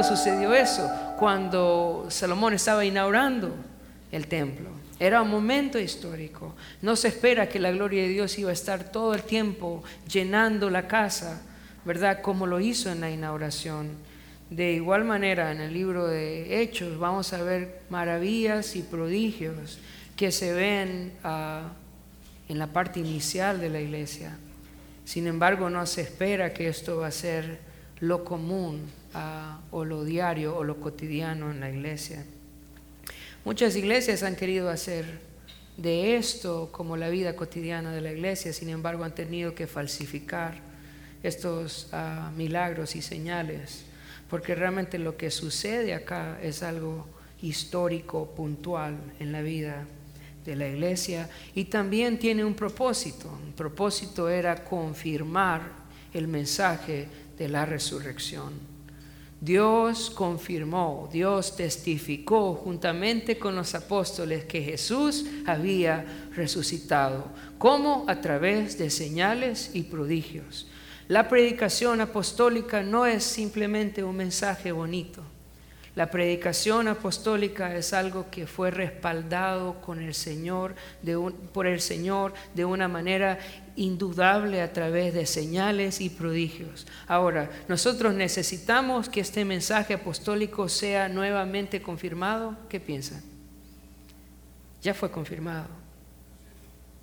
¿Cuándo sucedió eso? Cuando Salomón estaba inaugurando el templo. Era un momento histórico. No se espera que la gloria de Dios iba a estar todo el tiempo llenando la casa, ¿verdad? Como lo hizo en la inauguración. De igual manera, en el libro de Hechos vamos a ver maravillas y prodigios que se ven ah, en la parte inicial de la iglesia. Sin embargo, no se espera que esto va a ser lo común o lo diario o lo cotidiano en la iglesia. Muchas iglesias han querido hacer de esto como la vida cotidiana de la iglesia, sin embargo han tenido que falsificar estos ah, milagros y señales, porque realmente lo que sucede acá es algo histórico, puntual en la vida de la iglesia y también tiene un propósito. El propósito era confirmar el mensaje de la resurrección. Dios confirmó, Dios testificó juntamente con los apóstoles que Jesús había resucitado. ¿Cómo? A través de señales y prodigios. La predicación apostólica no es simplemente un mensaje bonito. La predicación apostólica es algo que fue respaldado con el Señor por el Señor de una manera indudable a través de señales y prodigios. Ahora, nosotros necesitamos que este mensaje apostólico sea nuevamente confirmado. ¿Qué piensan? Ya fue confirmado.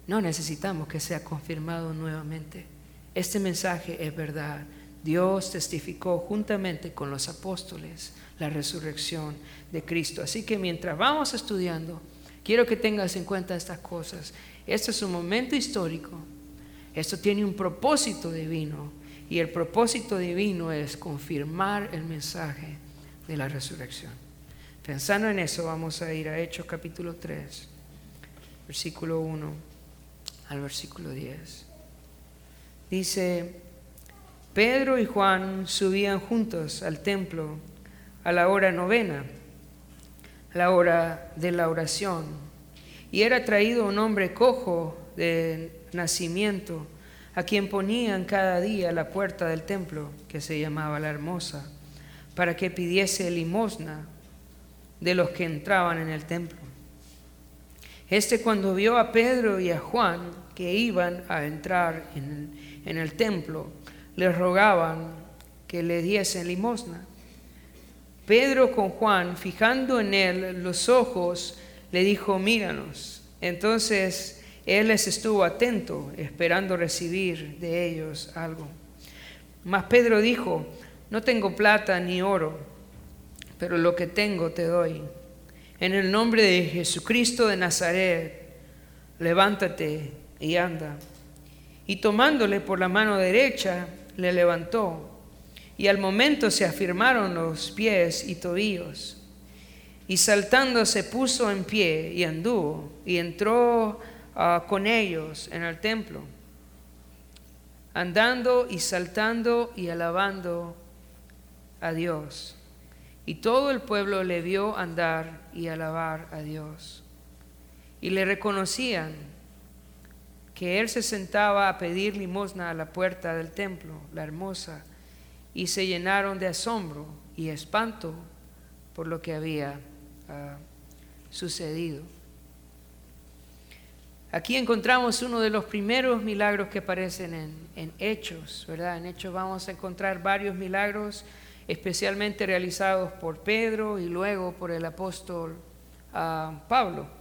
No necesitamos que sea confirmado nuevamente. Este mensaje es verdad. Dios testificó juntamente con los apóstoles la resurrección de Cristo. Así que mientras vamos estudiando, quiero que tengas en cuenta estas cosas. Este es un momento histórico. Esto tiene un propósito divino. Y el propósito divino es confirmar el mensaje de la resurrección. Pensando en eso, vamos a ir a Hechos capítulo 3, versículo 1 al versículo 10. Dice, Pedro y Juan subían juntos al templo a la hora novena, la hora de la oración. Y era traído un hombre cojo de nacimiento, a quien ponían cada día la puerta del templo, que se llamaba la Hermosa, para que pidiese limosna de los que entraban en el templo. Este cuando vio a Pedro y a Juan que iban a entrar en, en el templo, les rogaban que le diesen limosna. Pedro con Juan, fijando en él los ojos, le dijo, míranos. Entonces él les estuvo atento, esperando recibir de ellos algo. Mas Pedro dijo, no tengo plata ni oro, pero lo que tengo te doy. En el nombre de Jesucristo de Nazaret, levántate y anda. Y tomándole por la mano derecha, le levantó y al momento se afirmaron los pies y tobillos. Y saltando se puso en pie y anduvo y entró ah, con ellos en el templo, andando y saltando y alabando a Dios. Y todo el pueblo le vio andar y alabar a Dios. Y le reconocían que él se sentaba a pedir limosna a la puerta del templo, la hermosa y se llenaron de asombro y espanto por lo que había ah, sucedido. Aquí encontramos uno de los primeros milagros que aparecen en, Hechos, ¿verdad? En Hechos vamos a encontrar varios milagros, especialmente realizados por Pedro y luego por el apóstol ah, Pablo.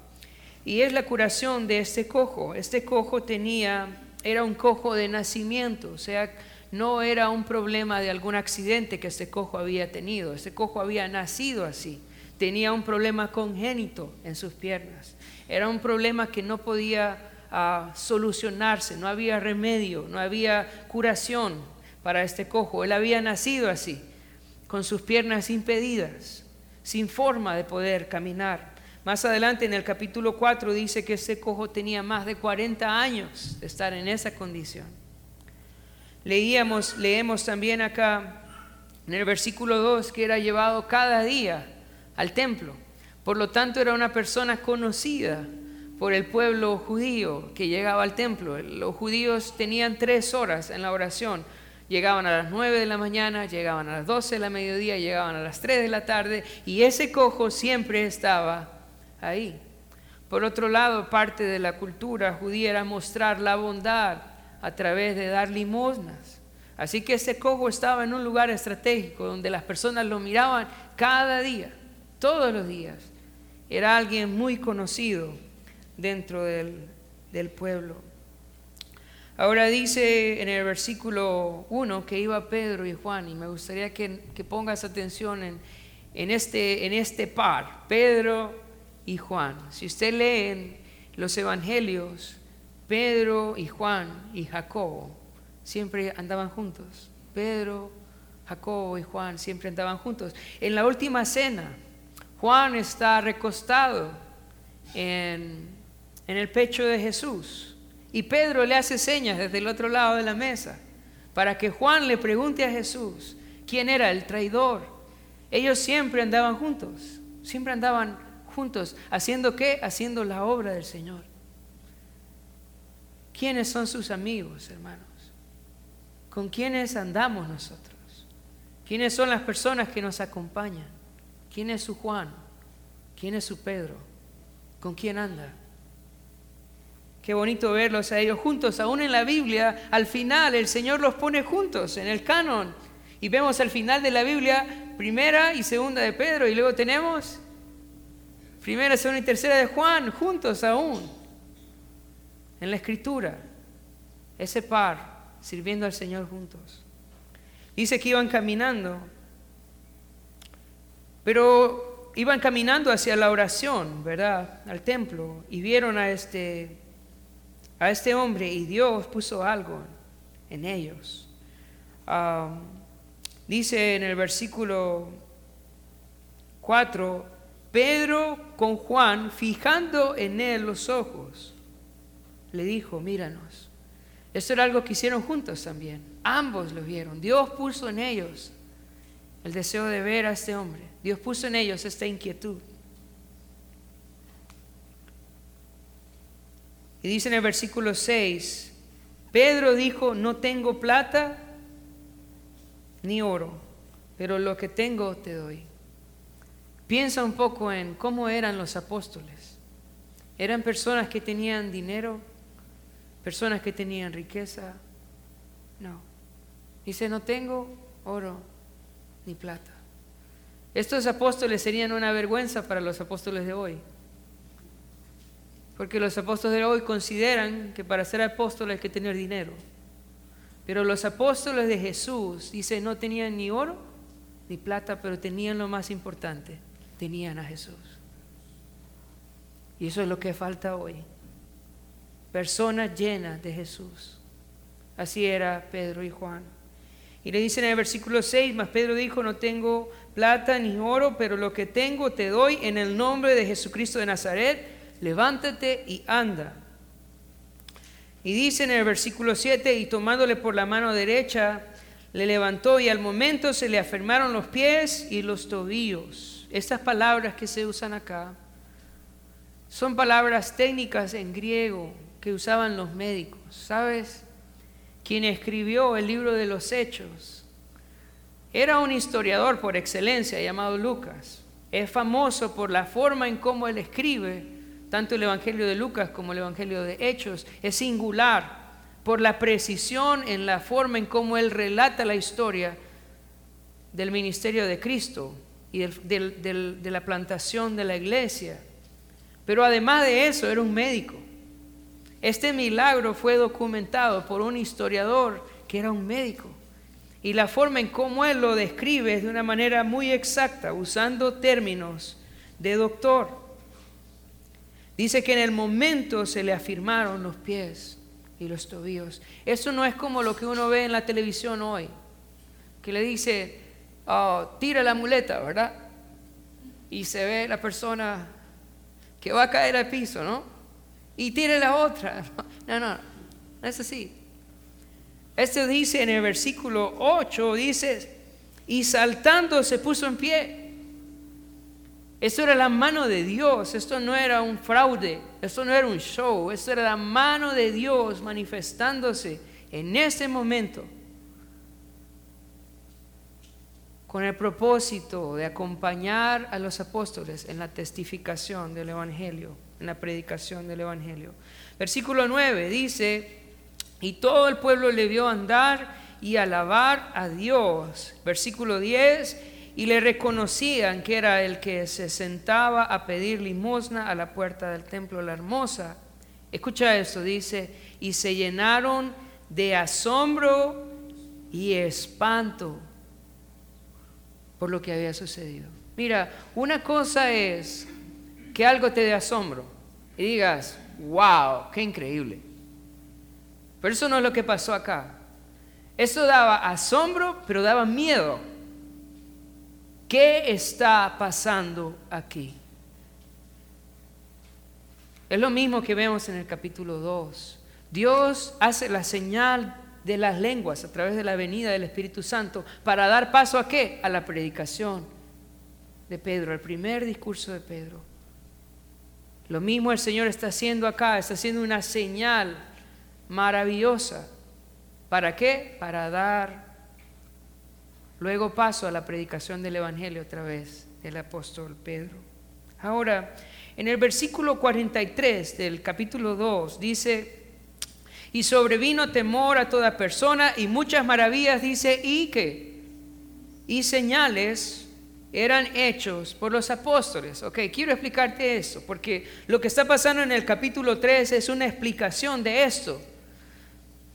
Y es la curación de este cojo. Este cojo tenía, era un cojo de nacimiento, o sea, no era un problema de algún accidente que este cojo había tenido, este cojo había nacido así, tenía un problema congénito en sus piernas, era un problema que no podía ah, solucionarse, no había remedio, no había curación para este cojo, él había nacido así, con sus piernas impedidas, sin forma de poder caminar. Más adelante en el capítulo 4 dice que ese cojo tenía más de 40 años de estar en esa condición. Leíamos, leemos también acá en el versículo 2 que era llevado cada día al templo. Por lo tanto, era una persona conocida por el pueblo judío que llegaba al templo. Los judíos tenían tres horas en la oración. Llegaban a las 9 de la mañana, llegaban a las 12 de la mediodía, llegaban a las 3 de la tarde y ese cojo siempre estaba ahí. Por otro lado, parte de la cultura judía era mostrar la bondad a través de dar limosnas. Así que ese cojo estaba en un lugar estratégico donde las personas lo miraban cada día, todos los días. Era alguien muy conocido dentro del, del pueblo. Ahora dice en el versículo 1 que iba Pedro y Juan, y me gustaría que, pongas atención en, en, este, en este par, Pedro y Juan. Si usted lee los evangelios, Pedro y Juan y Jacobo siempre andaban juntos. Pedro, Jacobo y Juan siempre andaban juntos. En la última cena, Juan está recostado en, en el pecho de Jesús y Pedro le hace señas desde el otro lado de la mesa para que Juan le pregunte a Jesús quién era el traidor. Ellos siempre andaban juntos, siempre andaban juntos, haciendo qué? Haciendo la obra del Señor. ¿Quiénes son sus amigos, hermanos? ¿Con quiénes andamos nosotros? ¿Quiénes son las personas que nos acompañan? ¿Quién es su Juan? ¿Quién es su Pedro? ¿Con quién anda? Qué bonito verlos a ellos juntos. Aún en la Biblia, al final el Señor los pone juntos en el canon. Y vemos al final de la Biblia primera y segunda de Pedro. Y luego tenemos primera, segunda y tercera de Juan juntos aún. En la escritura. Ese par sirviendo al Señor juntos. Dice que iban caminando. Pero iban caminando hacia la oración, ¿verdad? Al templo. Y vieron a este a este hombre y Dios puso algo en ellos. dice en el versículo 4, Pedro con Juan, fijando en él los ojos, le dijo, míranos. Esto era algo que hicieron juntos también. Ambos lo vieron. Dios puso en ellos el deseo de ver a este hombre. Dios puso en ellos esta inquietud. Y dice en el versículo 6, Pedro dijo, no tengo plata ni oro, pero lo que tengo te doy. Piensa un poco en cómo eran los apóstoles. Eran personas que tenían dinero, personas que tenían riqueza. No. Dice, no tengo oro ni plata. Estos apóstoles serían una vergüenza para los apóstoles de hoy. Porque los apóstoles de hoy consideran que para ser apóstoles hay que tener dinero. Pero los apóstoles de Jesús, dice, no tenían ni oro ni plata, pero tenían lo más importante, tenían a Jesús. Y eso es lo que falta hoy. Personas llenas de Jesús. Así era Pedro y Juan. Y le dicen en el versículo 6, más Pedro dijo, no tengo plata ni oro, pero lo que tengo te doy en el nombre de Jesucristo de Nazaret levántate y anda. Y dice en el versículo 7, y tomándole por la mano derecha, le levantó y al momento se le afirmaron los pies y los tobillos. Estas palabras que se usan acá son palabras técnicas en griego que usaban los médicos. ¿Sabes? Quien escribió el libro de los Hechos era un historiador por excelencia llamado Lucas. Es famoso por la forma en cómo él escribe tanto el Evangelio de Lucas como el Evangelio de Hechos, es singular por la precisión en la forma en cómo él relata la historia del ministerio de Cristo de la plantación de la iglesia. Pero además de eso, era un médico. Este milagro fue documentado por un historiador que era un médico. Y la forma en cómo él lo describe es de una manera muy exacta, usando términos de doctor. Dice que en el momento se le afirmaron los pies y los tobillos. Eso no es como lo que uno ve en la televisión hoy, que le dice, oh, tira la muleta, ¿verdad? Y se ve la persona que va a caer al piso, ¿no? Y tire la otra. No, no, no es así. Esto dice en el versículo 8, dice, y saltando se puso en pie esto era la mano de Dios, esto no era un fraude, esto no era un show, esto era la mano de Dios manifestándose en ese momento con el propósito de acompañar a los apóstoles en la testificación del Evangelio, en la predicación del Evangelio. Versículo 9 dice, y todo el pueblo le vio andar y alabar a Dios. Versículo 10, y le reconocían que era el que se sentaba a pedir limosna a la puerta del templo la hermosa. Escucha esto, dice, y se llenaron de asombro y espanto por lo que había sucedido. Mira, una cosa es que algo te dé asombro y digas, wow, qué increíble. Pero eso no es lo que pasó acá. Eso daba asombro, pero daba miedo. ¿Qué está pasando aquí? Es lo mismo que vemos en el capítulo 2. Dios hace la señal de las lenguas a través de la venida del Espíritu Santo para dar paso a qué? A la predicación de Pedro, el primer discurso de Pedro. Lo mismo el Señor está haciendo acá, está haciendo una señal maravillosa. ¿Para qué? Para dar luego paso a la predicación del Evangelio otra vez del apóstol Pedro. Ahora, en el versículo 43 del capítulo 2 dice, y sobrevino temor a toda persona y muchas maravillas, dice, y que, y señales eran hechos por los apóstoles. Ok, quiero explicarte eso, porque lo que está pasando en el capítulo 3 es una explicación de esto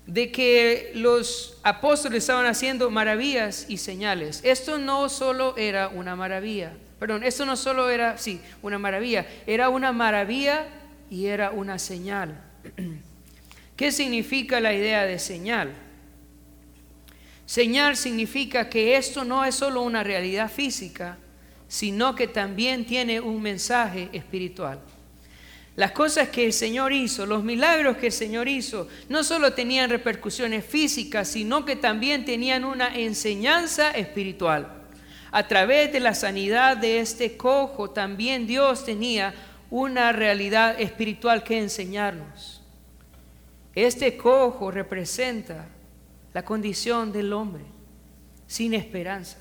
de que los apóstoles estaban haciendo maravillas y señales. Esto no solo era una maravilla, perdón, esto no solo era, sí, una maravilla, era una maravilla y era una señal. ¿Qué significa la idea de señal? Señal significa que esto no es solo una realidad física, sino que también tiene un mensaje espiritual. Las cosas que el Señor hizo, los milagros que el Señor hizo, no solo tenían repercusiones físicas, sino que también tenían una enseñanza espiritual. A través de la sanidad de este cojo, también Dios tenía una realidad espiritual que enseñarnos. Este cojo representa la condición del hombre sin esperanza.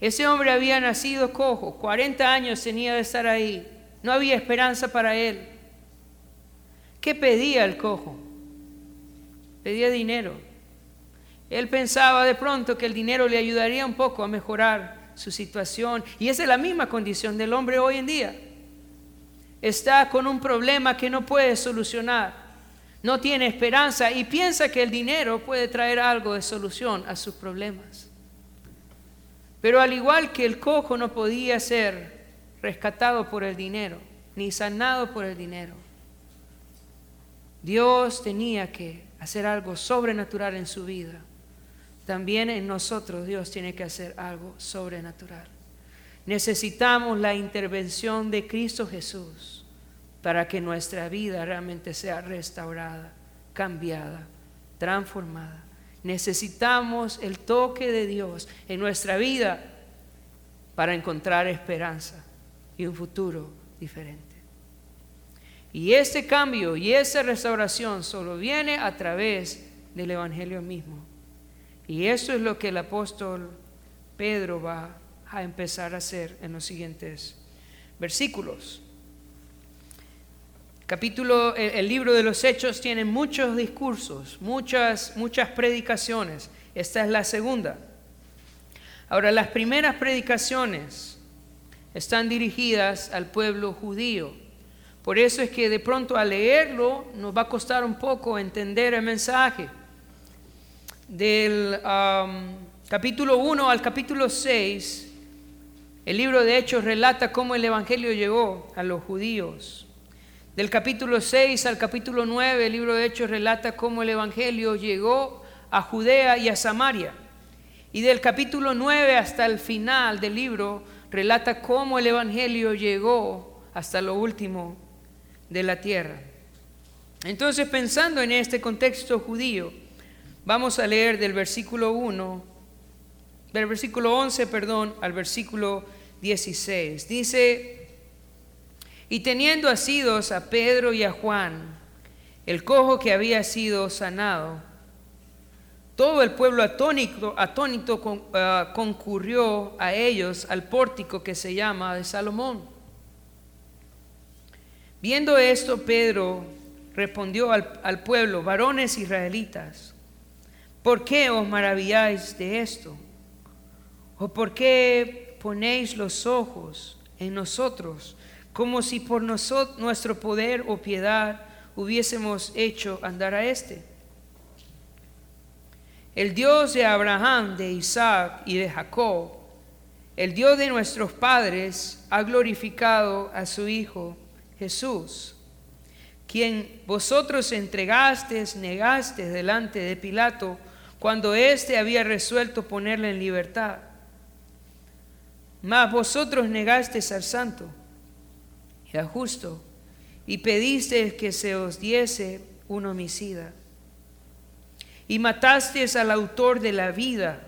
Ese hombre había nacido cojo, 40 años tenía de estar ahí no había esperanza para él. ¿Qué pedía el cojo? Pedía dinero. Él pensaba de pronto que el dinero le ayudaría un poco a mejorar su situación. Y esa es la misma condición del hombre hoy en día. Está con un problema que no puede solucionar. No tiene esperanza y piensa que el dinero puede traer algo de solución a sus problemas. Pero al igual que el cojo no podía ser rescatado por el dinero, ni sanado por el dinero. Dios tenía que hacer algo sobrenatural en su vida. También en nosotros Dios tiene que hacer algo sobrenatural. Necesitamos la intervención de Cristo Jesús para que nuestra vida realmente sea restaurada, cambiada, transformada. Necesitamos el toque de Dios en nuestra vida para encontrar esperanza y un futuro diferente. Y ese cambio y esa restauración solo viene a través del Evangelio mismo. Y eso es lo que el apóstol Pedro va a empezar a hacer en los siguientes versículos. Capítulo, el, libro de los Hechos tiene muchos discursos, muchas, muchas predicaciones. Esta es la segunda. Ahora, las primeras predicaciones están dirigidas al pueblo judío. Por eso es que de pronto al leerlo nos va a costar un poco entender el mensaje. Del capítulo 1 al capítulo 6, el libro de Hechos relata cómo el Evangelio llegó a los judíos. Del capítulo 6 al capítulo 9, el libro de Hechos relata cómo el Evangelio llegó a Judea y a Samaria. Y del capítulo 9 hasta el final del libro relata cómo el Evangelio llegó hasta lo último de la tierra. Entonces, pensando en este contexto judío, vamos a leer del versículo 1, del versículo 11, perdón, al versículo 16. Dice, y teniendo asidos a Pedro y a Juan, el cojo que había sido sanado, Todo el pueblo atónito, atónito ah, concurrió a ellos al pórtico que se llama de Salomón. Viendo esto, Pedro respondió al, al pueblo, varones israelitas, ¿por qué os maravilláis de esto? ¿O por qué ponéis los ojos en nosotros como si por nuestro poder o piedad hubiésemos hecho andar a este? El Dios de Abraham, de Isaac y de Jacob, el Dios de nuestros padres, ha glorificado a su Hijo Jesús, quien vosotros entregasteis, negasteis delante de Pilato, cuando éste había resuelto ponerle en libertad. Mas vosotros negasteis al santo y al justo, y pedisteis que se os diese un homicida y mataste al autor de la vida,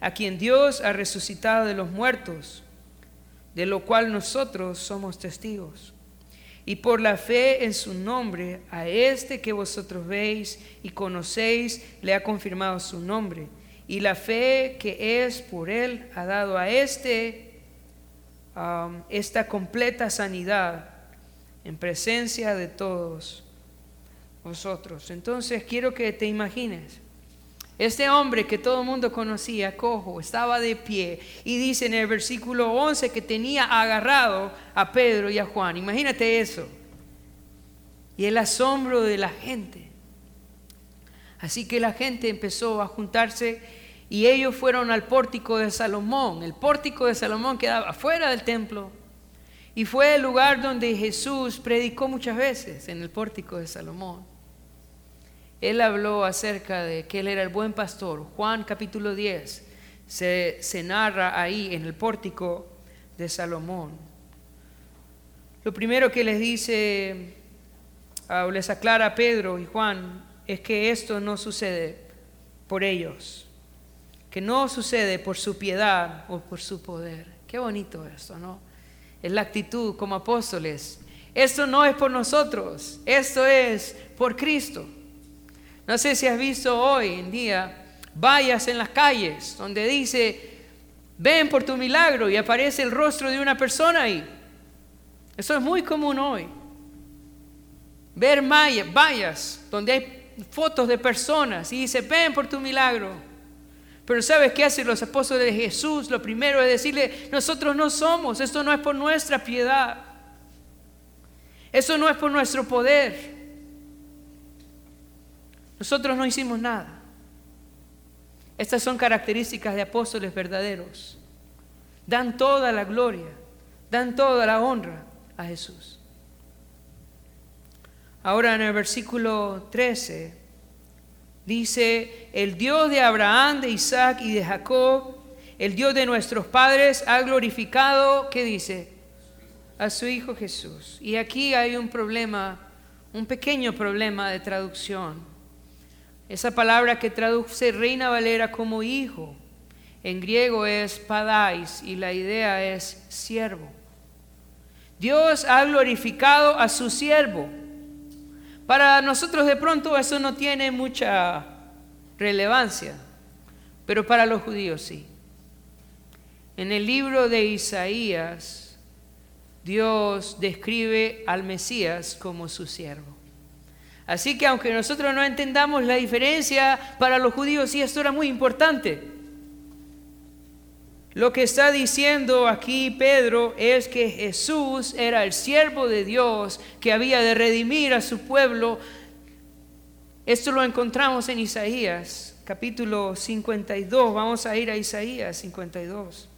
a quien Dios ha resucitado de los muertos, de lo cual nosotros somos testigos. Y por la fe en su nombre, a este que vosotros veis y conocéis, le ha confirmado su nombre. Y la fe que es por él ha dado a este esta completa sanidad en presencia de todos vosotros. Entonces quiero que te imagines este hombre que todo el mundo conocía, cojo, estaba de pie y dice en el versículo 11 que tenía agarrado a Pedro y a Juan. Imagínate eso. Y el asombro de la gente. Así que la gente empezó a juntarse y ellos fueron al pórtico de Salomón. El pórtico de Salomón quedaba afuera del templo y fue el lugar donde Jesús predicó muchas veces, en el pórtico de Salomón. Él habló acerca de que Él era el buen pastor. Juan capítulo 10 se, se narra ahí en el pórtico de Salomón. Lo primero que les dice ah, o les aclara Pedro y Juan es que esto no sucede por ellos, que no sucede por su piedad o por su poder. Qué bonito esto, ¿no? Es la actitud como apóstoles. Esto no es por nosotros, esto es por Cristo. No sé si has visto hoy en día vallas en las calles donde dice, ven por tu milagro y aparece el rostro de una persona ahí. Eso es muy común hoy. Ver vallas donde hay fotos de personas y dice, ven por tu milagro. Pero ¿sabes qué hacen los apóstoles de Jesús? Lo primero es decirle, nosotros no somos, esto no es por nuestra piedad. Eso no es por nuestro poder. Nosotros no hicimos nada. Estas son características de apóstoles verdaderos. Dan toda la gloria, dan toda la honra a Jesús. Ahora en el versículo 13 dice, el Dios de Abraham, de Isaac y de Jacob, el Dios de nuestros padres, ha glorificado, ¿qué dice? A su Hijo Jesús. Y aquí hay un problema, un pequeño problema de traducción. Esa palabra que traduce Reina Valera como hijo, en griego es padais y la idea es siervo. Dios ha glorificado a su siervo. Para nosotros de pronto eso no tiene mucha relevancia, pero para los judíos sí. En el libro de Isaías, Dios describe al Mesías como su siervo. Así que aunque nosotros no entendamos la diferencia, para los judíos sí esto era muy importante. Lo que está diciendo aquí Pedro es que Jesús era el siervo de Dios que había de redimir a su pueblo. Esto lo encontramos en Isaías, capítulo 52. Vamos a ir a Isaías 52.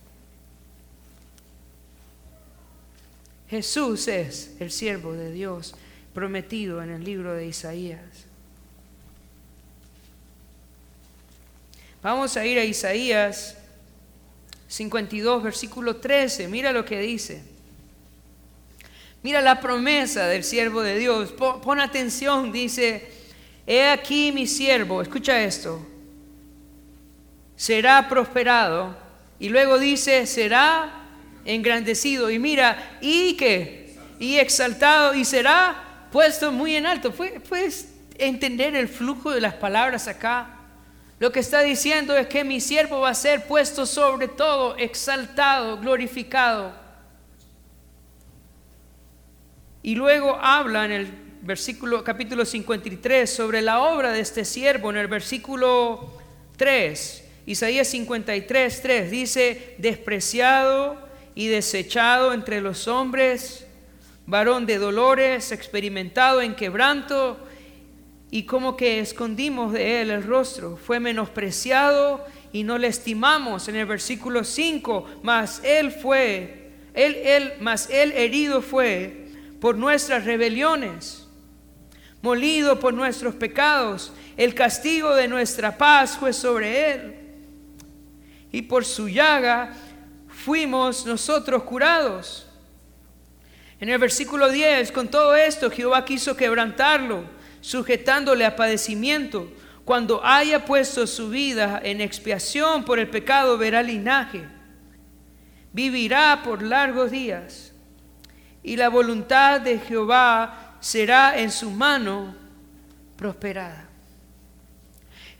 Jesús es el siervo de Dios prometido en el libro de Isaías. Vamos a ir a Isaías 52, versículo 13. Mira lo que dice. Mira la promesa del siervo de Dios. Pon, atención, dice, he aquí mi siervo, escucha esto, será prosperado. Y luego dice, será engrandecido. Y mira, y que, y exaltado, y será puesto muy en alto. Puedes entender el flujo de las palabras acá. Lo que está diciendo es que mi siervo va a ser puesto sobre todo, exaltado, glorificado. Y luego habla en el versículo capítulo 53 sobre la obra de este siervo en el versículo 3. Isaías 53, 3 dice, despreciado y desechado entre los hombres, varón de dolores, experimentado en quebranto, y como que escondimos de él el rostro, fue menospreciado y no le estimamos. En el versículo 5, mas él fue, él, él, él herido fue por nuestras rebeliones, molido por nuestros pecados, el castigo de nuestra paz fue sobre él, y por su llaga fuimos nosotros curados. En el versículo 10, con todo esto, Jehová quiso quebrantarlo, sujetándole a padecimiento. Cuando haya puesto su vida en expiación por el pecado, verá linaje. Vivirá por largos días. Y la voluntad de Jehová será en su mano prosperada.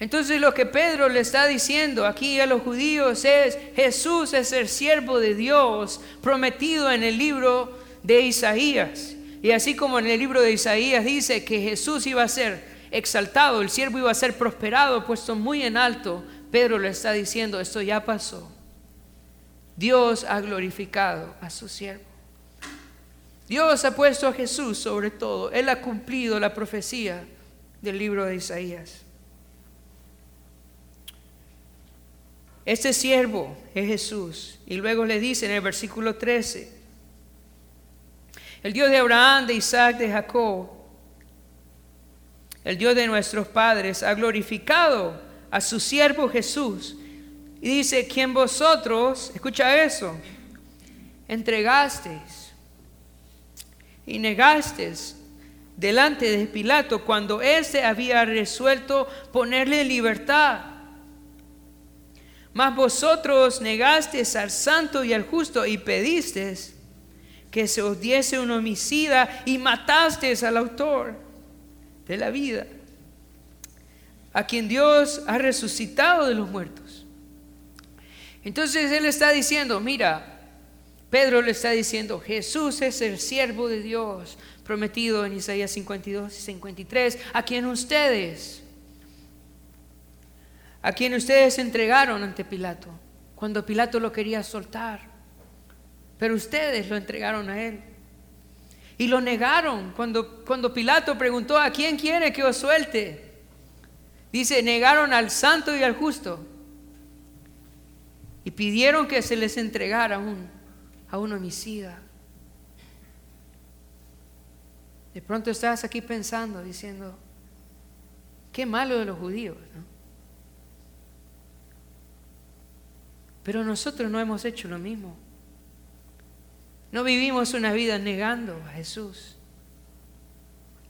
Entonces lo que Pedro le está diciendo aquí a los judíos es, Jesús es el siervo de Dios prometido en el libro de Isaías. Y así como en el libro de Isaías dice que Jesús iba a ser exaltado, el siervo iba a ser prosperado, puesto muy en alto, Pedro le está diciendo, esto ya pasó. Dios ha glorificado a su siervo. Dios ha puesto a Jesús sobre todo. Él ha cumplido la profecía del libro de Isaías. Este siervo es Jesús. Y luego le dice en el versículo 13, el Dios de Abraham, de Isaac, de Jacob, el Dios de nuestros padres, ha glorificado a su siervo Jesús. Y dice, quien vosotros, escucha eso, entregasteis y negasteis delante de Pilato cuando éste había resuelto ponerle libertad mas vosotros negasteis al santo y al justo y pedisteis que se os diese un homicida y matasteis al autor de la vida, a quien Dios ha resucitado de los muertos. Entonces Él está diciendo, mira, Pedro le está diciendo, Jesús es el siervo de Dios prometido en Isaías 52 y 53, a quien ustedes a quien ustedes entregaron ante Pilato, cuando Pilato lo quería soltar. Pero ustedes lo entregaron a él. Y lo negaron cuando, cuando Pilato preguntó, ¿a quién quiere que os suelte? Dice, negaron al santo y al justo. Y pidieron que se les entregara un, a un homicida. De pronto estás aquí pensando, diciendo, qué malo de los judíos, ¿no? Pero nosotros no hemos hecho lo mismo. No vivimos una vida negando a Jesús,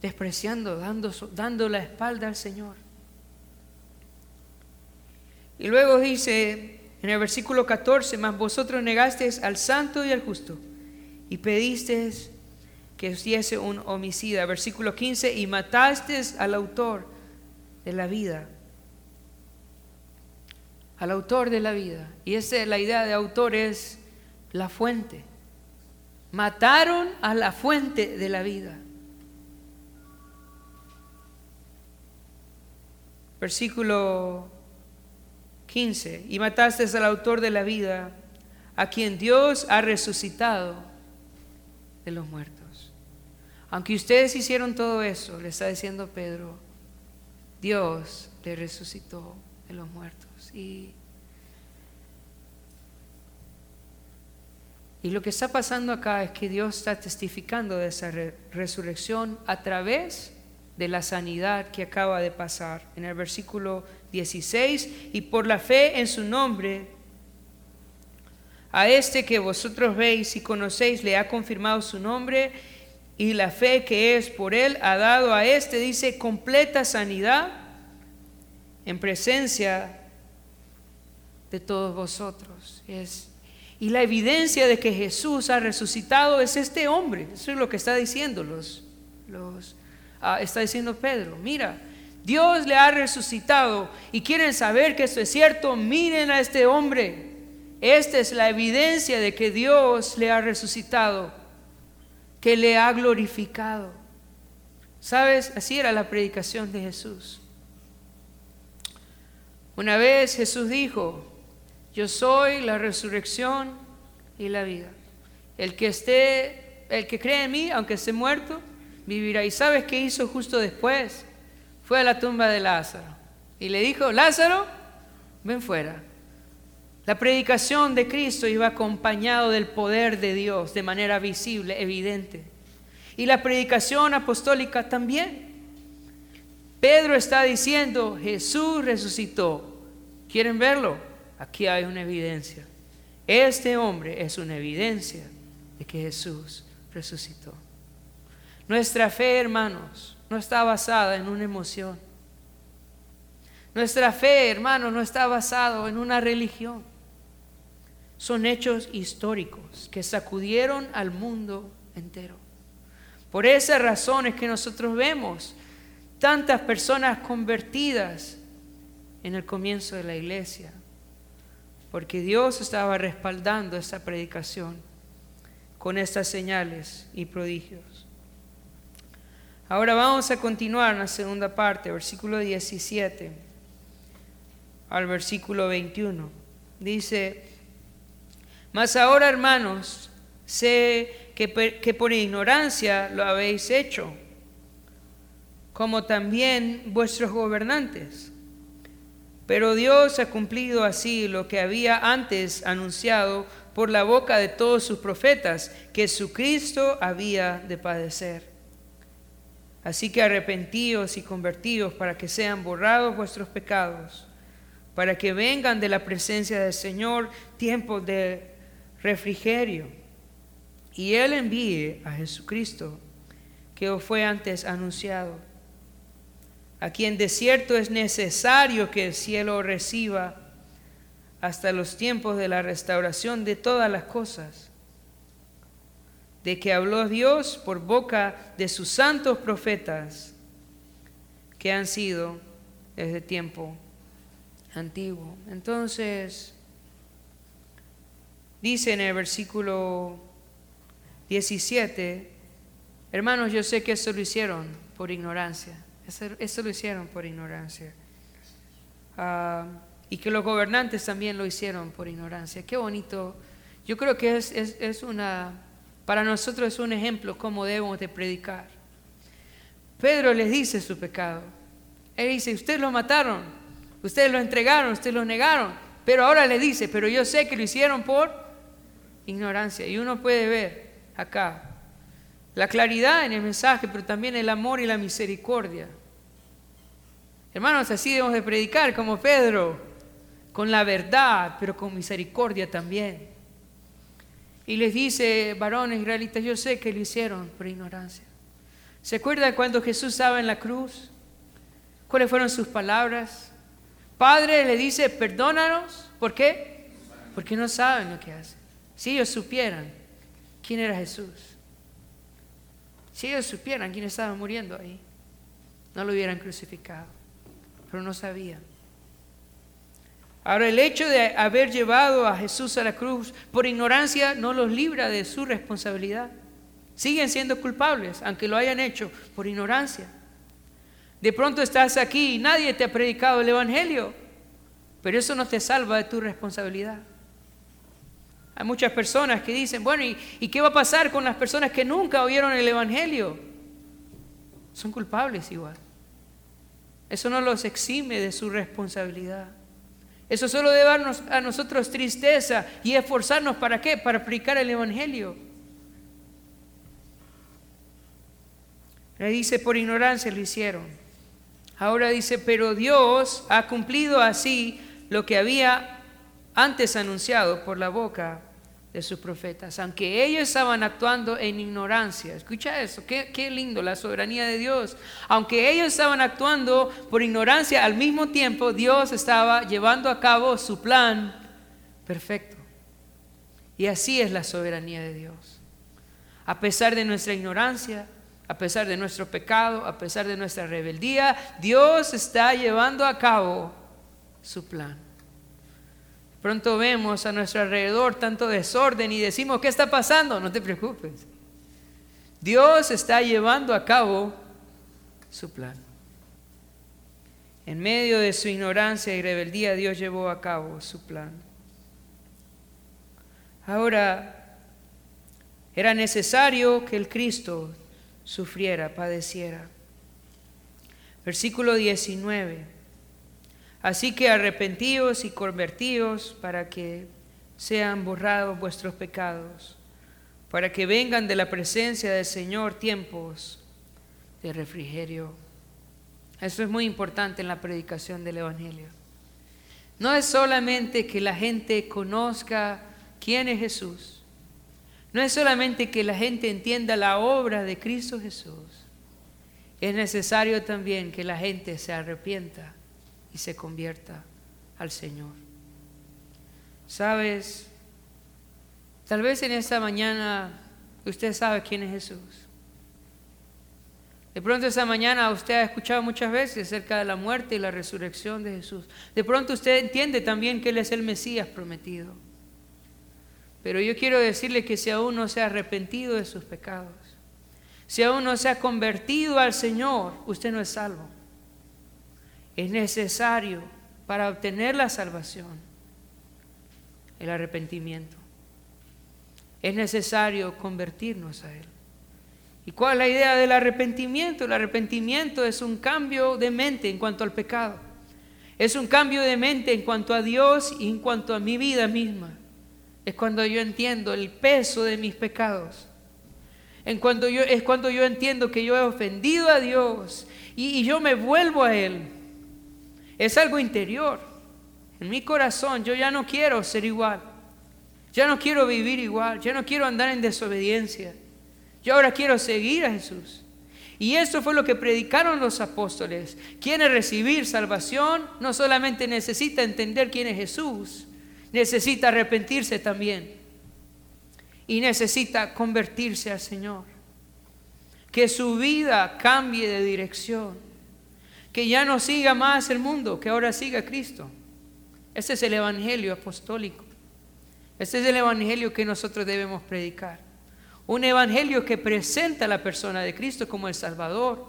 despreciando, dando, dando la espalda al Señor. Y luego dice en el versículo 14, mas vosotros negasteis al santo y al justo y pedisteis que os un homicida. Versículo 15, y matasteis al autor de la vida al autor de la vida. Y esa es la idea de autor es la fuente. Mataron a la fuente de la vida. Versículo 15. Y mataste al autor de la vida, a quien Dios ha resucitado de los muertos. Aunque ustedes hicieron todo eso, le está diciendo Pedro, Dios le resucitó de los muertos. Y, lo que está pasando acá es que Dios está testificando de esa resurrección a través de la sanidad que acaba de pasar. En el versículo 16, y por la fe en su nombre, a este que vosotros veis y conocéis le ha confirmado su nombre y la fe que es por él ha dado a este, dice, completa sanidad en presencia de todos vosotros. Es, y la evidencia de que Jesús ha resucitado es este hombre. Eso es lo que está diciendo los, los ah, está diciendo Pedro. Mira, Dios le ha resucitado y quieren saber que esto es cierto, miren a este hombre. Esta es la evidencia de que Dios le ha resucitado, que le ha glorificado. ¿Sabes? Así era la predicación de Jesús. Una vez Jesús dijo, yo soy la resurrección y la vida. El que esté, el que cree en mí, aunque esté muerto, vivirá. ¿Y sabes qué hizo justo después? Fue a la tumba de Lázaro y le dijo, Lázaro, ven fuera. La predicación de Cristo iba acompañado del poder de Dios de manera visible, evidente. Y la predicación apostólica también. Pedro está diciendo, Jesús resucitó. ¿Quieren verlo? Aquí hay una evidencia. Este hombre es una evidencia de que Jesús resucitó. Nuestra fe, hermanos, no está basada en una emoción. Nuestra fe, hermanos, no está basada en una religión. Son hechos históricos que sacudieron al mundo entero. Por esas razones que nosotros vemos tantas personas convertidas en el comienzo de la iglesia, porque Dios estaba respaldando esta predicación con estas señales y prodigios. Ahora vamos a continuar en la segunda parte, versículo 17 al versículo 21. Dice, mas ahora hermanos, sé que, que por ignorancia lo habéis hecho, como también vuestros gobernantes. Pero Dios ha cumplido así lo que había antes anunciado por la boca de todos sus profetas, que su Cristo había de padecer. Así que arrepentíos y convertíos para que sean borrados vuestros pecados, para que vengan de la presencia del Señor tiempos de refrigerio, y Él envíe a Jesucristo, que os fue antes anunciado, a quien de cierto es necesario que el cielo reciba hasta los tiempos de la restauración de todas las cosas de que habló Dios por boca de sus santos profetas que han sido desde tiempo antiguo. Entonces, dice en el versículo 17, hermanos, yo sé que eso lo hicieron por ignorancia, eso, lo hicieron por ignorancia. Ah, y que los gobernantes también lo hicieron por ignorancia. Qué bonito. Yo creo que es, una para nosotros es un ejemplo cómo debemos de predicar. Pedro les dice su pecado. Él dice, ustedes lo mataron, ustedes lo entregaron, ustedes lo negaron. Pero ahora le dice, pero yo sé que lo hicieron por ignorancia. Y uno puede ver acá la claridad en el mensaje, pero también el amor y la misericordia. Hermanos, así debemos de predicar como Pedro, con la verdad, pero con misericordia también. Y les dice, varones israelitas, yo sé que lo hicieron por ignorancia. ¿Se acuerda cuando Jesús estaba en la cruz? ¿Cuáles fueron sus palabras? Padre le dice, perdónanos. ¿Por qué? Porque no saben lo que hacen. Si ellos supieran quién era Jesús, si ellos supieran quién estaba muriendo ahí, no lo hubieran crucificado. Pero no sabían. Ahora el hecho de haber llevado a Jesús a la cruz por ignorancia no los libra de su responsabilidad. Siguen siendo culpables, aunque lo hayan hecho por ignorancia. De pronto estás aquí y nadie te ha predicado el Evangelio, pero eso no te salva de tu responsabilidad. Hay muchas personas que dicen, bueno, ¿y, ¿y qué va a pasar con las personas que nunca oyeron el Evangelio? Son culpables igual. Eso no los exime de su responsabilidad. Eso solo debe darnos a nosotros tristeza y esforzarnos para qué? Para predicar el Evangelio. Le dice, por ignorancia lo hicieron. Ahora dice, pero Dios ha cumplido así lo que había antes anunciado por la boca de sus profetas, aunque ellos estaban actuando en ignorancia. Escucha eso, qué, qué, lindo la soberanía de Dios. Aunque ellos estaban actuando por ignorancia, al mismo tiempo Dios estaba llevando a cabo su plan perfecto. Y así es la soberanía de Dios. A pesar de nuestra ignorancia, a pesar de nuestro pecado, a pesar de nuestra rebeldía, Dios está llevando a cabo su plan. Pronto vemos a nuestro alrededor tanto desorden y decimos, ¿qué está pasando? No te preocupes. Dios está llevando a cabo su plan. En medio de su ignorancia y rebeldía, Dios llevó a cabo su plan. Ahora, era necesario que el Cristo sufriera, padeciera. Versículo 19. Así que arrepentíos y convertíos para que sean borrados vuestros pecados, para que vengan de la presencia del Señor tiempos de refrigerio. Esto es muy importante en la predicación del Evangelio. No es solamente que la gente conozca quién es Jesús, no es solamente que la gente entienda la obra de Cristo Jesús, es necesario también que la gente se arrepienta y se convierta al Señor. Sabes, tal vez en esta mañana usted sabe quién es Jesús. De pronto esta mañana usted ha escuchado muchas veces acerca de la muerte y la resurrección de Jesús. De pronto usted entiende también que Él es el Mesías prometido. Pero yo quiero decirle que si aún no se ha arrepentido de sus pecados, si aún no se ha convertido al Señor, usted no es salvo. Es necesario para obtener la salvación el arrepentimiento. Es necesario convertirnos a Él. ¿Y cuál es la idea del arrepentimiento? El arrepentimiento es un cambio de mente en cuanto al pecado. Es un cambio de mente en cuanto a Dios y en cuanto a mi vida misma es cuando yo entiendo el peso de mis pecados. En cuando yo, es cuando yo entiendo que yo he ofendido a Dios y, y yo me vuelvo a Él. Es algo interior. En mi corazón yo ya no quiero ser igual. Ya no quiero vivir igual. Ya no quiero andar en desobediencia. Yo ahora quiero seguir a Jesús. Y eso fue lo que predicaron los apóstoles. Quiere recibir salvación, no solamente necesita entender quién es Jesús, necesita arrepentirse también y necesita convertirse al Señor. Que su vida cambie de dirección. Que ya no siga más el mundo, que ahora siga Cristo. Ese es el Evangelio apostólico. Ese es el Evangelio que nosotros debemos predicar. Un Evangelio que presenta a la persona de Cristo como el Salvador,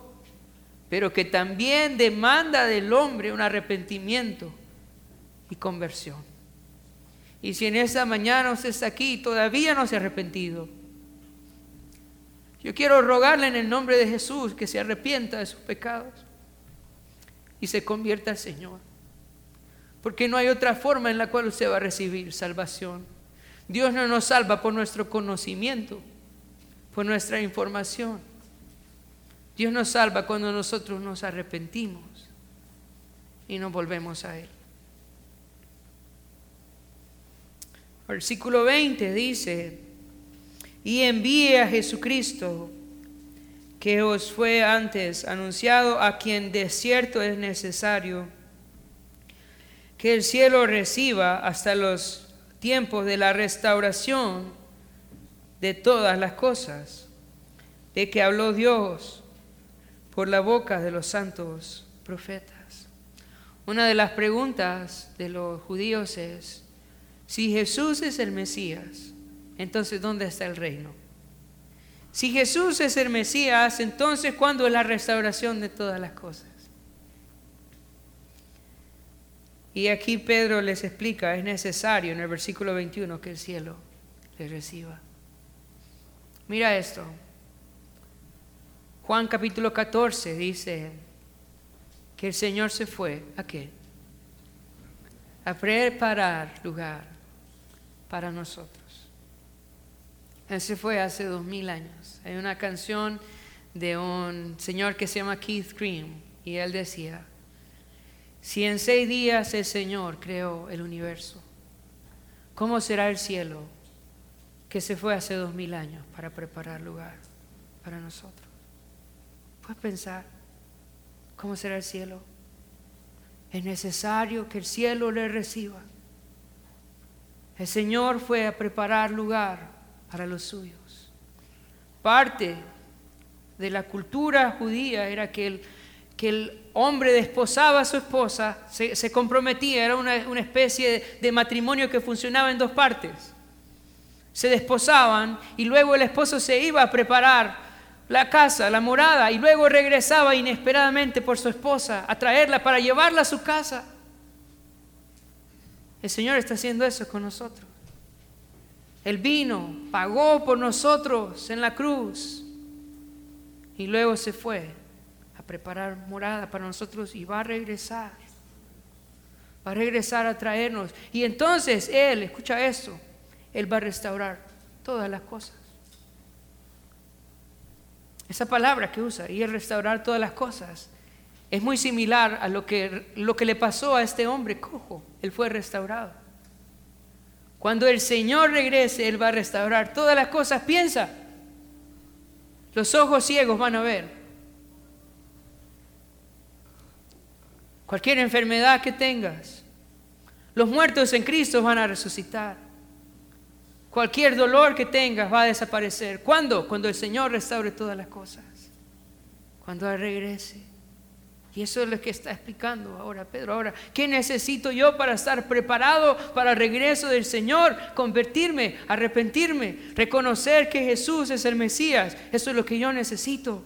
pero que también demanda del hombre un arrepentimiento y conversión. Y si en esa mañana usted está aquí y todavía no se ha arrepentido, yo quiero rogarle en el nombre de Jesús que se arrepienta de sus pecados y se convierta al Señor. Porque no hay otra forma en la cual usted va a recibir salvación. Dios no nos salva por nuestro conocimiento, por nuestra información. Dios nos salva cuando nosotros nos arrepentimos y nos volvemos a Él. Versículo 20 dice, y envíe a Jesucristo, que os fue antes anunciado, a quien de cierto es necesario que el cielo reciba hasta los tiempos de la restauración de todas las cosas, de que habló Dios por la boca de los santos profetas. Una de las preguntas de los judíos es, si Jesús es el Mesías, entonces ¿dónde está el reino? Si Jesús es el Mesías, entonces ¿cuándo es la restauración de todas las cosas? Y aquí Pedro les explica, es necesario en el versículo 21 que el cielo les reciba. Mira esto. Juan capítulo 14 dice que el Señor se fue, ¿a qué? A preparar lugar para nosotros. Ese fue hace dos mil años. Hay una canción de un señor que se llama Keith Green y él decía, si en seis días el Señor creó el universo, ¿cómo será el cielo que se fue hace dos mil años para preparar lugar para nosotros? Puedes pensar, ¿cómo será el cielo? Es necesario que el cielo le reciba. El Señor fue a preparar lugar para los suyos. Parte de la cultura judía era que el, que el hombre desposaba a su esposa, se, comprometía, era una, una especie de matrimonio que funcionaba en dos partes. Se desposaban y luego el esposo se iba a preparar la casa, la morada, y luego regresaba inesperadamente por su esposa a traerla para llevarla a su casa. El Señor está haciendo eso con nosotros. Él vino, pagó por nosotros en la cruz y luego se fue a preparar morada para nosotros y va a regresar. Va a regresar a traernos. Y entonces Él, escucha esto, Él va a restaurar todas las cosas. Esa palabra que usa, y el restaurar todas las cosas, es muy similar a lo que, lo que le pasó a este hombre cojo. Él fue restaurado. Cuando el Señor regrese, Él va a restaurar todas las cosas. Piensa, los ojos ciegos van a ver. Cualquier enfermedad que tengas, los muertos en Cristo van a resucitar. Cualquier dolor que tengas va a desaparecer. ¿Cuándo? Cuando el Señor restaure todas las cosas. Cuando Él regrese. Y eso es lo que está explicando ahora Pedro. Ahora, ¿qué necesito yo para estar preparado para el regreso del Señor? Convertirme, arrepentirme, reconocer que Jesús es el Mesías. Eso es lo que yo necesito.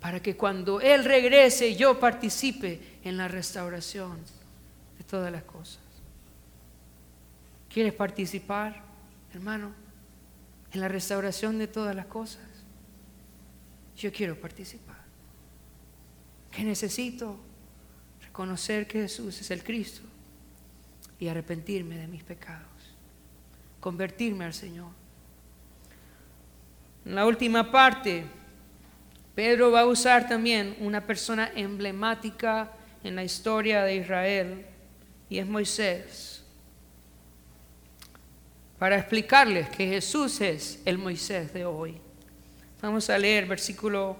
Para que cuando Él regrese yo participe en la restauración de todas las cosas. ¿Quieres participar? hermano, en la restauración de todas las cosas. Yo quiero participar. ¿Qué necesito? Reconocer que Jesús es el Cristo y arrepentirme de mis pecados. Convertirme al Señor. En la última parte, Pedro va a usar también una persona emblemática en la historia de Israel y es Moisés para explicarles que Jesús es el Moisés de hoy. Vamos a leer versículo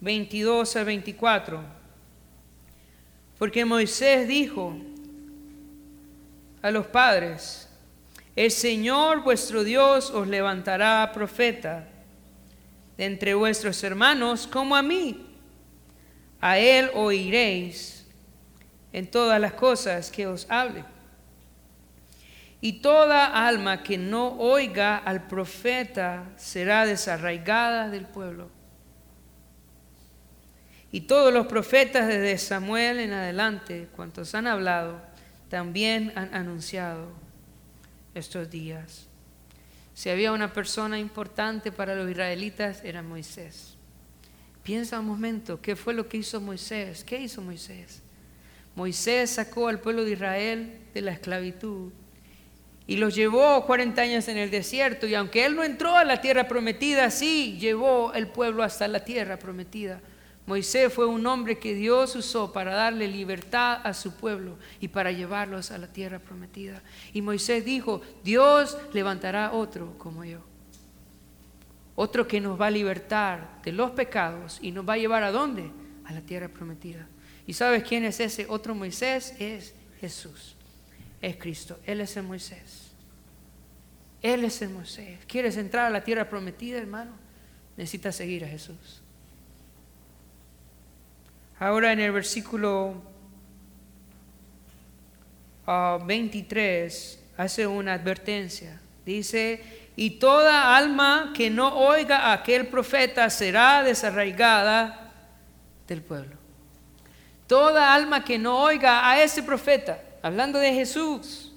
22 al 24. Porque Moisés dijo a los padres, el Señor vuestro Dios os levantará profeta de entre vuestros hermanos como a mí. A él oiréis en todas las cosas que os hable. Y toda alma que no oiga al profeta será desarraigada del pueblo. Y todos los profetas desde Samuel en adelante, cuantos han hablado, también han anunciado estos días. Si había una persona importante para los israelitas, era Moisés. Piensa un momento, ¿qué fue lo que hizo Moisés? ¿Qué hizo Moisés? Moisés sacó al pueblo de Israel de la esclavitud y los llevó 40 años en el desierto. Y aunque él no entró a la tierra prometida, sí llevó el pueblo hasta la tierra prometida. Moisés fue un hombre que Dios usó para darle libertad a su pueblo y para llevarlos a la tierra prometida. Y Moisés dijo, Dios levantará otro como yo. Otro que nos va a libertar de los pecados y nos va a llevar a dónde? A la tierra prometida. ¿Y sabes quién es ese otro Moisés? Es Jesús es Cristo. Él es el Moisés. Él es el Moisés. ¿Quieres entrar a la tierra prometida, hermano? Necesitas seguir a Jesús. Ahora en el versículo 23 ah, hace una advertencia. Dice, y toda alma que no oiga a aquel profeta será desarraigada del pueblo. Toda alma que no oiga a ese profeta hablando de Jesús,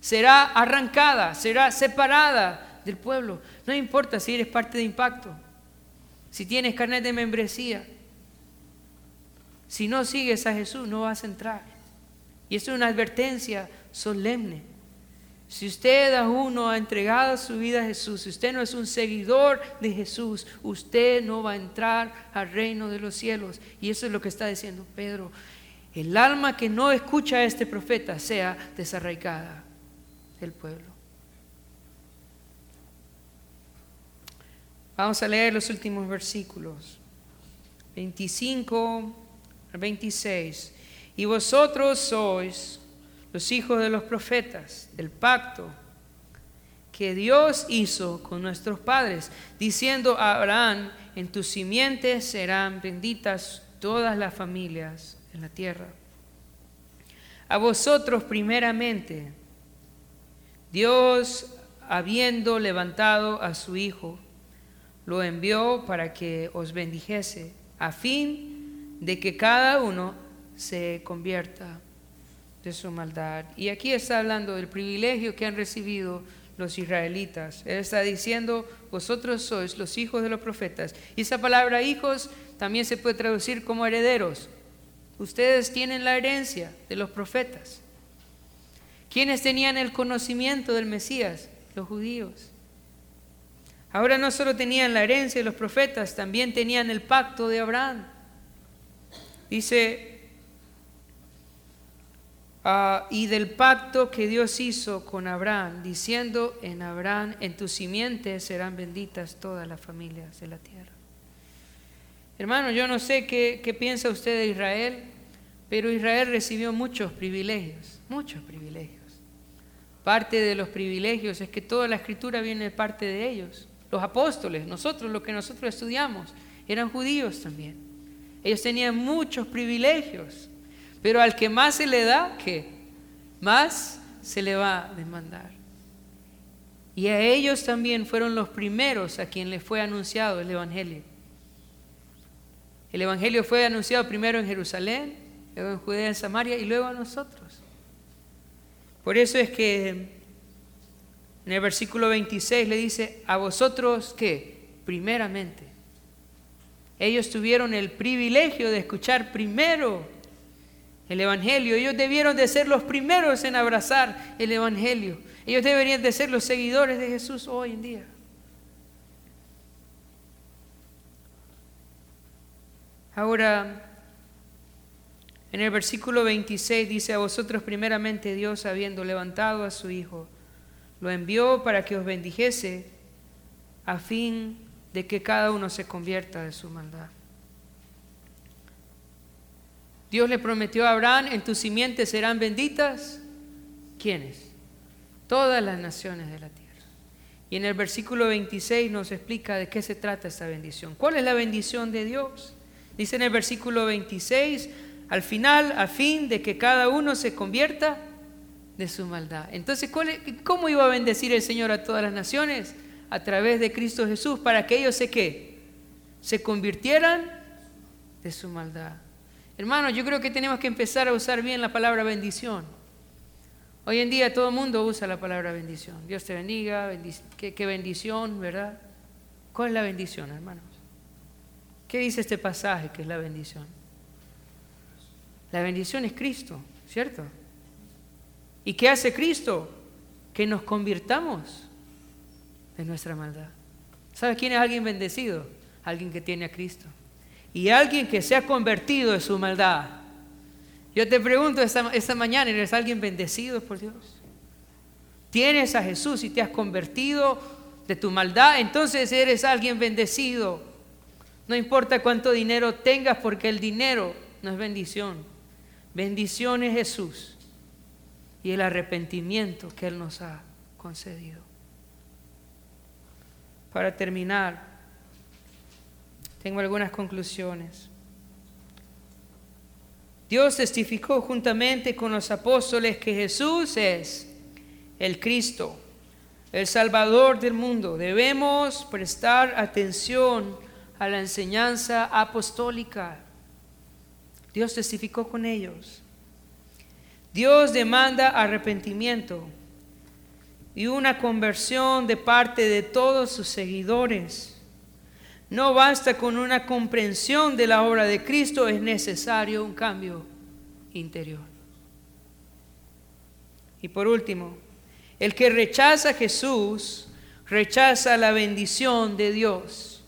será arrancada, será separada del pueblo. No importa si eres parte de impacto, si tienes carnet de membresía, si no sigues a Jesús no vas a entrar. Y es una advertencia solemne. Si usted aún no ha entregado su vida a Jesús, si usted no es un seguidor de Jesús, usted no va a entrar al reino de los cielos. Y eso es lo que está diciendo Pedro el alma que no escucha a este profeta sea desarraigada del pueblo. Vamos a leer los últimos versículos, 25 al 26. Y vosotros sois los hijos de los profetas, del pacto que Dios hizo con nuestros padres, diciendo a Abraham, en tus simientes serán benditas todas las familias en la tierra. A vosotros primeramente, Dios, habiendo levantado a su Hijo, lo envió para que os bendijese, a fin de que cada uno se convierta de su maldad. Y aquí está hablando del privilegio que han recibido los israelitas. Él está diciendo, vosotros sois los hijos de los profetas. Y esa palabra hijos también se puede traducir como herederos. Ustedes tienen la herencia de los profetas. ¿Quiénes tenían el conocimiento del Mesías? Los judíos. Ahora no solo tenían la herencia de los profetas, también tenían el pacto de Abraham. Dice, ah, y del pacto que Dios hizo con Abraham, diciendo, en Abraham, en tu simiente serán benditas todas las familias de la tierra. Hermano, yo no sé qué, qué piensa usted de Israel, pero Israel recibió muchos privilegios, muchos privilegios. Parte de los privilegios es que toda la escritura viene de parte de ellos. Los apóstoles, nosotros, lo que nosotros estudiamos, eran judíos también. Ellos tenían muchos privilegios, pero al que más se le da, ¿qué? Más se le va a demandar. Y a ellos también fueron los primeros a quien les fue anunciado el Evangelio. El Evangelio fue anunciado primero en Jerusalén, luego en Judea, en Samaria y luego a nosotros. Por eso es que en el versículo 26 le dice, a vosotros que, primeramente, ellos tuvieron el privilegio de escuchar primero el Evangelio. Ellos debieron de ser los primeros en abrazar el Evangelio. Ellos deberían de ser los seguidores de Jesús hoy en día. Ahora, en el versículo 26 dice, a vosotros primeramente Dios, habiendo levantado a su Hijo, lo envió para que os bendijese a fin de que cada uno se convierta de su maldad. Dios le prometió a Abraham, en tus simientes serán benditas. ¿Quiénes? Todas las naciones de la tierra. Y en el versículo 26 nos explica de qué se trata esta bendición. ¿Cuál es la bendición de Dios? Dice en el versículo 26, al final, a fin de que cada uno se convierta de su maldad. Entonces, ¿cómo iba a bendecir el Señor a todas las naciones? A través de Cristo Jesús, para que ellos se qué? Se convirtieran de su maldad. Hermanos, yo creo que tenemos que empezar a usar bien la palabra bendición. Hoy en día todo el mundo usa la palabra bendición. Dios te bendiga, qué, qué bendición, ¿verdad? ¿Cuál es la bendición, hermanos? ¿Qué dice este pasaje que es la bendición? La bendición es Cristo, ¿cierto? ¿Y qué hace Cristo? Que nos convirtamos de nuestra maldad. ¿Sabes quién es alguien bendecido? Alguien que tiene a Cristo. Y alguien que se ha convertido de su maldad. Yo te pregunto esta, mañana, ¿eres alguien bendecido por Dios? ¿Tienes a Jesús y te has convertido de tu maldad? Entonces eres alguien bendecido. No importa cuánto dinero tengas porque el dinero no es bendición. Bendición es Jesús y el arrepentimiento que Él nos ha concedido. Para terminar, tengo algunas conclusiones. Dios testificó juntamente con los apóstoles que Jesús es el Cristo, el Salvador del mundo. Debemos prestar atención a la enseñanza apostólica. Dios testificó con ellos. Dios demanda arrepentimiento y una conversión de parte de todos sus seguidores. No basta con una comprensión de la obra de Cristo, es necesario un cambio interior. Y por último, el que rechaza a Jesús rechaza la bendición de Dios.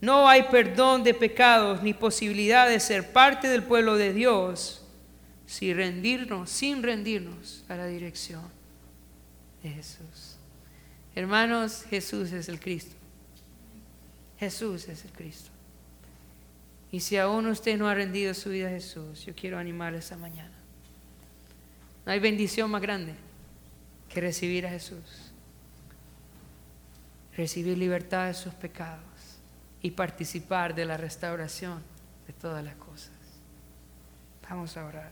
No hay perdón de pecados ni posibilidad de ser parte del pueblo de Dios sin rendirnos, sin rendirnos a la dirección de Jesús. Hermanos, Jesús es el Cristo. Jesús es el Cristo. Y si aún usted no ha rendido su vida a Jesús, yo quiero animarle esta mañana. No hay bendición más grande que recibir a Jesús. Recibir libertad de sus pecados y participar de la restauración de todas las cosas. Vamos a orar.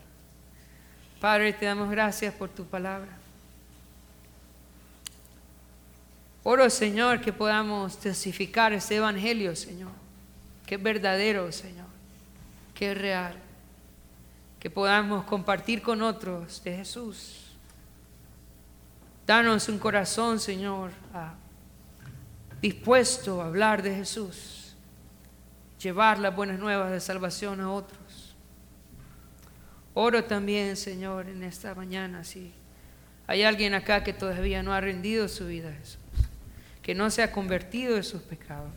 Padre, te damos gracias por tu palabra. Oro, Señor, que podamos testificar este evangelio, Señor, que es verdadero, Señor, que es real, que podamos compartir con otros de Jesús. Danos un corazón, Señor, dispuesto a hablar de Jesús, llevar las buenas nuevas de salvación a otros. Oro también, Señor, en esta mañana, si hay alguien acá que todavía no ha rendido su vida a Jesús, que no se ha convertido de sus pecados,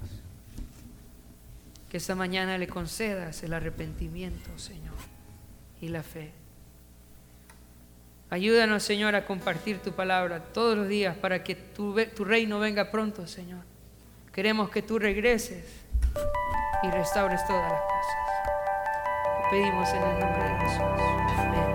que esta mañana le concedas el arrepentimiento, Señor, y la fe. Ayúdanos, Señor, a compartir tu palabra todos los días para que tu, tu reino venga pronto, Señor. Queremos que tú regreses y restaures todas las cosas pedimos en el nombre de Jesús. Amén.